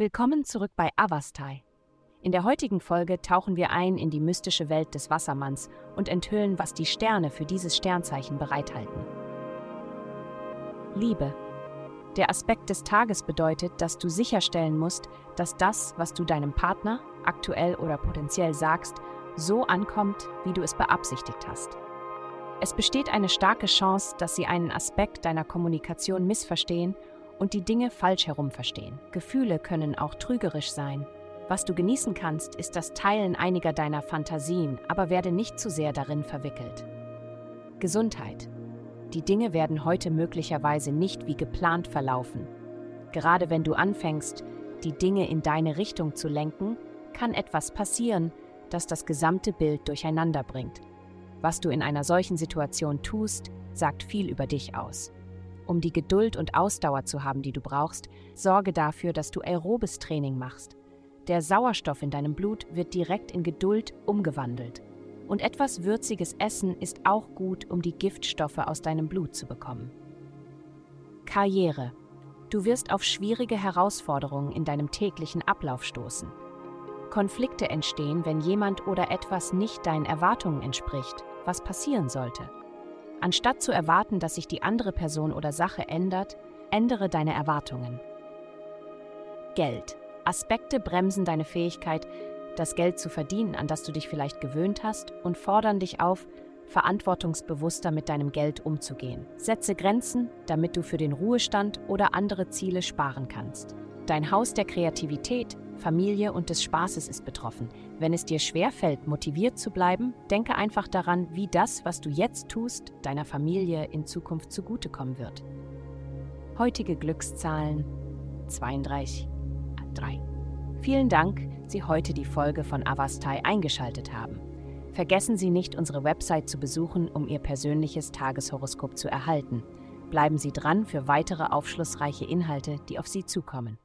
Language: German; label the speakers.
Speaker 1: Willkommen zurück bei Avastai. In der heutigen Folge tauchen wir ein in die mystische Welt des Wassermanns und enthüllen, was die Sterne für dieses Sternzeichen bereithalten. Liebe. Der Aspekt des Tages bedeutet, dass du sicherstellen musst, dass das, was du deinem Partner, aktuell oder potenziell sagst, so ankommt, wie du es beabsichtigt hast. Es besteht eine starke Chance, dass sie einen Aspekt deiner Kommunikation missverstehen und die Dinge falsch herum verstehen. Gefühle können auch trügerisch sein. Was du genießen kannst, ist das Teilen einiger deiner Fantasien, aber werde nicht zu sehr darin verwickelt. Gesundheit. Die Dinge werden heute möglicherweise nicht wie geplant verlaufen. Gerade wenn du anfängst, die Dinge in deine Richtung zu lenken, kann etwas passieren, das das gesamte Bild durcheinander bringt. Was du in einer solchen Situation tust, sagt viel über dich aus. Um die Geduld und Ausdauer zu haben, die du brauchst, sorge dafür, dass du aerobes Training machst. Der Sauerstoff in deinem Blut wird direkt in Geduld umgewandelt. Und etwas würziges Essen ist auch gut, um die Giftstoffe aus deinem Blut zu bekommen. Karriere. Du wirst auf schwierige Herausforderungen in deinem täglichen Ablauf stoßen. Konflikte entstehen, wenn jemand oder etwas nicht deinen Erwartungen entspricht was passieren sollte. Anstatt zu erwarten, dass sich die andere Person oder Sache ändert, ändere deine Erwartungen. Geld. Aspekte bremsen deine Fähigkeit, das Geld zu verdienen, an das du dich vielleicht gewöhnt hast, und fordern dich auf, verantwortungsbewusster mit deinem Geld umzugehen. Setze Grenzen, damit du für den Ruhestand oder andere Ziele sparen kannst. Dein Haus der Kreativität Familie und des Spaßes ist betroffen. Wenn es dir schwerfällt, motiviert zu bleiben, denke einfach daran, wie das, was du jetzt tust, deiner Familie in Zukunft zugutekommen wird. Heutige Glückszahlen 32 3. Vielen Dank, Sie heute die Folge von Avastai eingeschaltet haben. Vergessen Sie nicht, unsere Website zu besuchen, um Ihr persönliches Tageshoroskop zu erhalten. Bleiben Sie dran für weitere aufschlussreiche Inhalte, die auf Sie zukommen.